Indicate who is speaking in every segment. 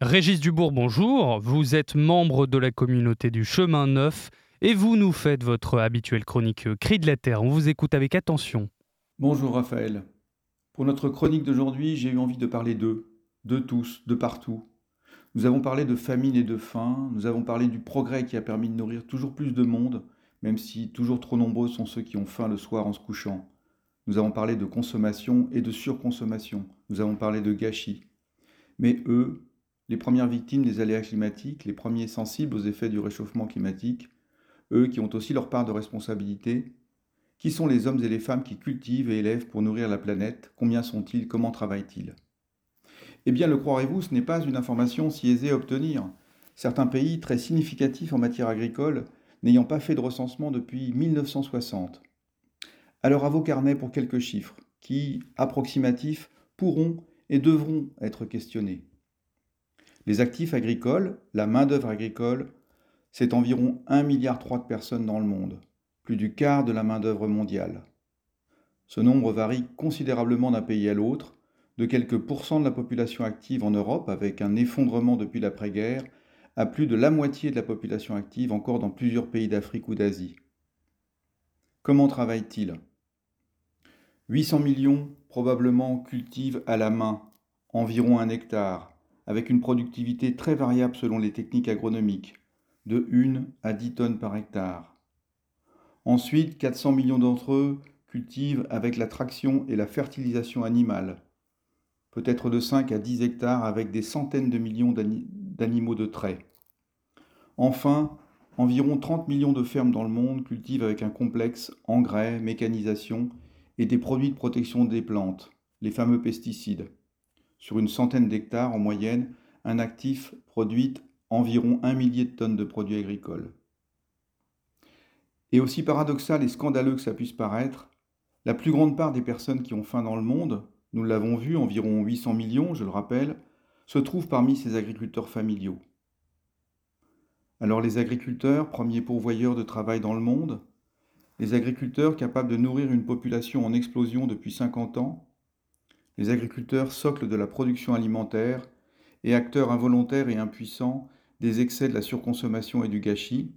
Speaker 1: Régis Dubourg, bonjour. Vous êtes membre de la communauté du Chemin Neuf et vous nous faites votre habituelle chronique euh, Cri de la Terre. On vous écoute avec attention.
Speaker 2: Bonjour Raphaël. Pour notre chronique d'aujourd'hui, j'ai eu envie de parler d'eux, de tous, de partout. Nous avons parlé de famine et de faim, nous avons parlé du progrès qui a permis de nourrir toujours plus de monde, même si toujours trop nombreux sont ceux qui ont faim le soir en se couchant. Nous avons parlé de consommation et de surconsommation, nous avons parlé de gâchis. Mais eux, les premières victimes des aléas climatiques, les premiers sensibles aux effets du réchauffement climatique, eux qui ont aussi leur part de responsabilité. Qui sont les hommes et les femmes qui cultivent et élèvent pour nourrir la planète? Combien sont-ils? Comment travaillent-ils? Eh bien, le croirez-vous, ce n'est pas une information si aisée à obtenir. Certains pays très significatifs en matière agricole n'ayant pas fait de recensement depuis 1960. Alors à vos carnets pour quelques chiffres qui, approximatifs, pourront et devront être questionnés? Les actifs agricoles, la main-d'œuvre agricole, c'est environ 1,3 milliard de personnes dans le monde, plus du quart de la main-d'œuvre mondiale. Ce nombre varie considérablement d'un pays à l'autre, de quelques pourcents de la population active en Europe, avec un effondrement depuis l'après-guerre, à plus de la moitié de la population active encore dans plusieurs pays d'Afrique ou d'Asie. Comment travaillent-ils 800 millions probablement cultivent à la main environ un hectare, avec une productivité très variable selon les techniques agronomiques, de 1 à 10 tonnes par hectare. Ensuite, 400 millions d'entre eux cultivent avec la traction et la fertilisation animale, peut-être de 5 à 10 hectares avec des centaines de millions d'animaux de trait. Enfin, environ 30 millions de fermes dans le monde cultivent avec un complexe engrais, mécanisation et des produits de protection des plantes, les fameux pesticides. Sur une centaine d'hectares en moyenne, un actif produit environ un millier de tonnes de produits agricoles. Et aussi paradoxal et scandaleux que ça puisse paraître, la plus grande part des personnes qui ont faim dans le monde, nous l'avons vu, environ 800 millions, je le rappelle, se trouvent parmi ces agriculteurs familiaux. Alors les agriculteurs, premiers pourvoyeurs de travail dans le monde, les agriculteurs capables de nourrir une population en explosion depuis 50 ans, les agriculteurs socle de la production alimentaire et acteurs involontaires et impuissants des excès de la surconsommation et du gâchis,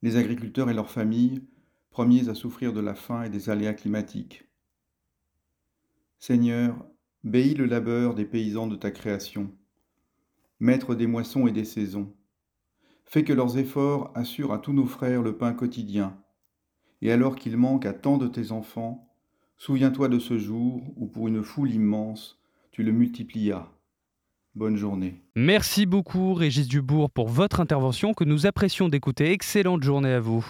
Speaker 2: les agriculteurs et leurs familles, premiers à souffrir de la faim et des aléas climatiques. Seigneur, béis le labeur des paysans de ta création, maître des moissons et des saisons. Fais que leurs efforts assurent à tous nos frères le pain quotidien, et alors qu'il manque à tant de tes enfants, souviens-toi de ce jour où pour une foule immense, tu le multiplias Bonne journée.
Speaker 1: Merci beaucoup Régis Dubourg pour votre intervention que nous apprécions d'écouter. Excellente journée à vous.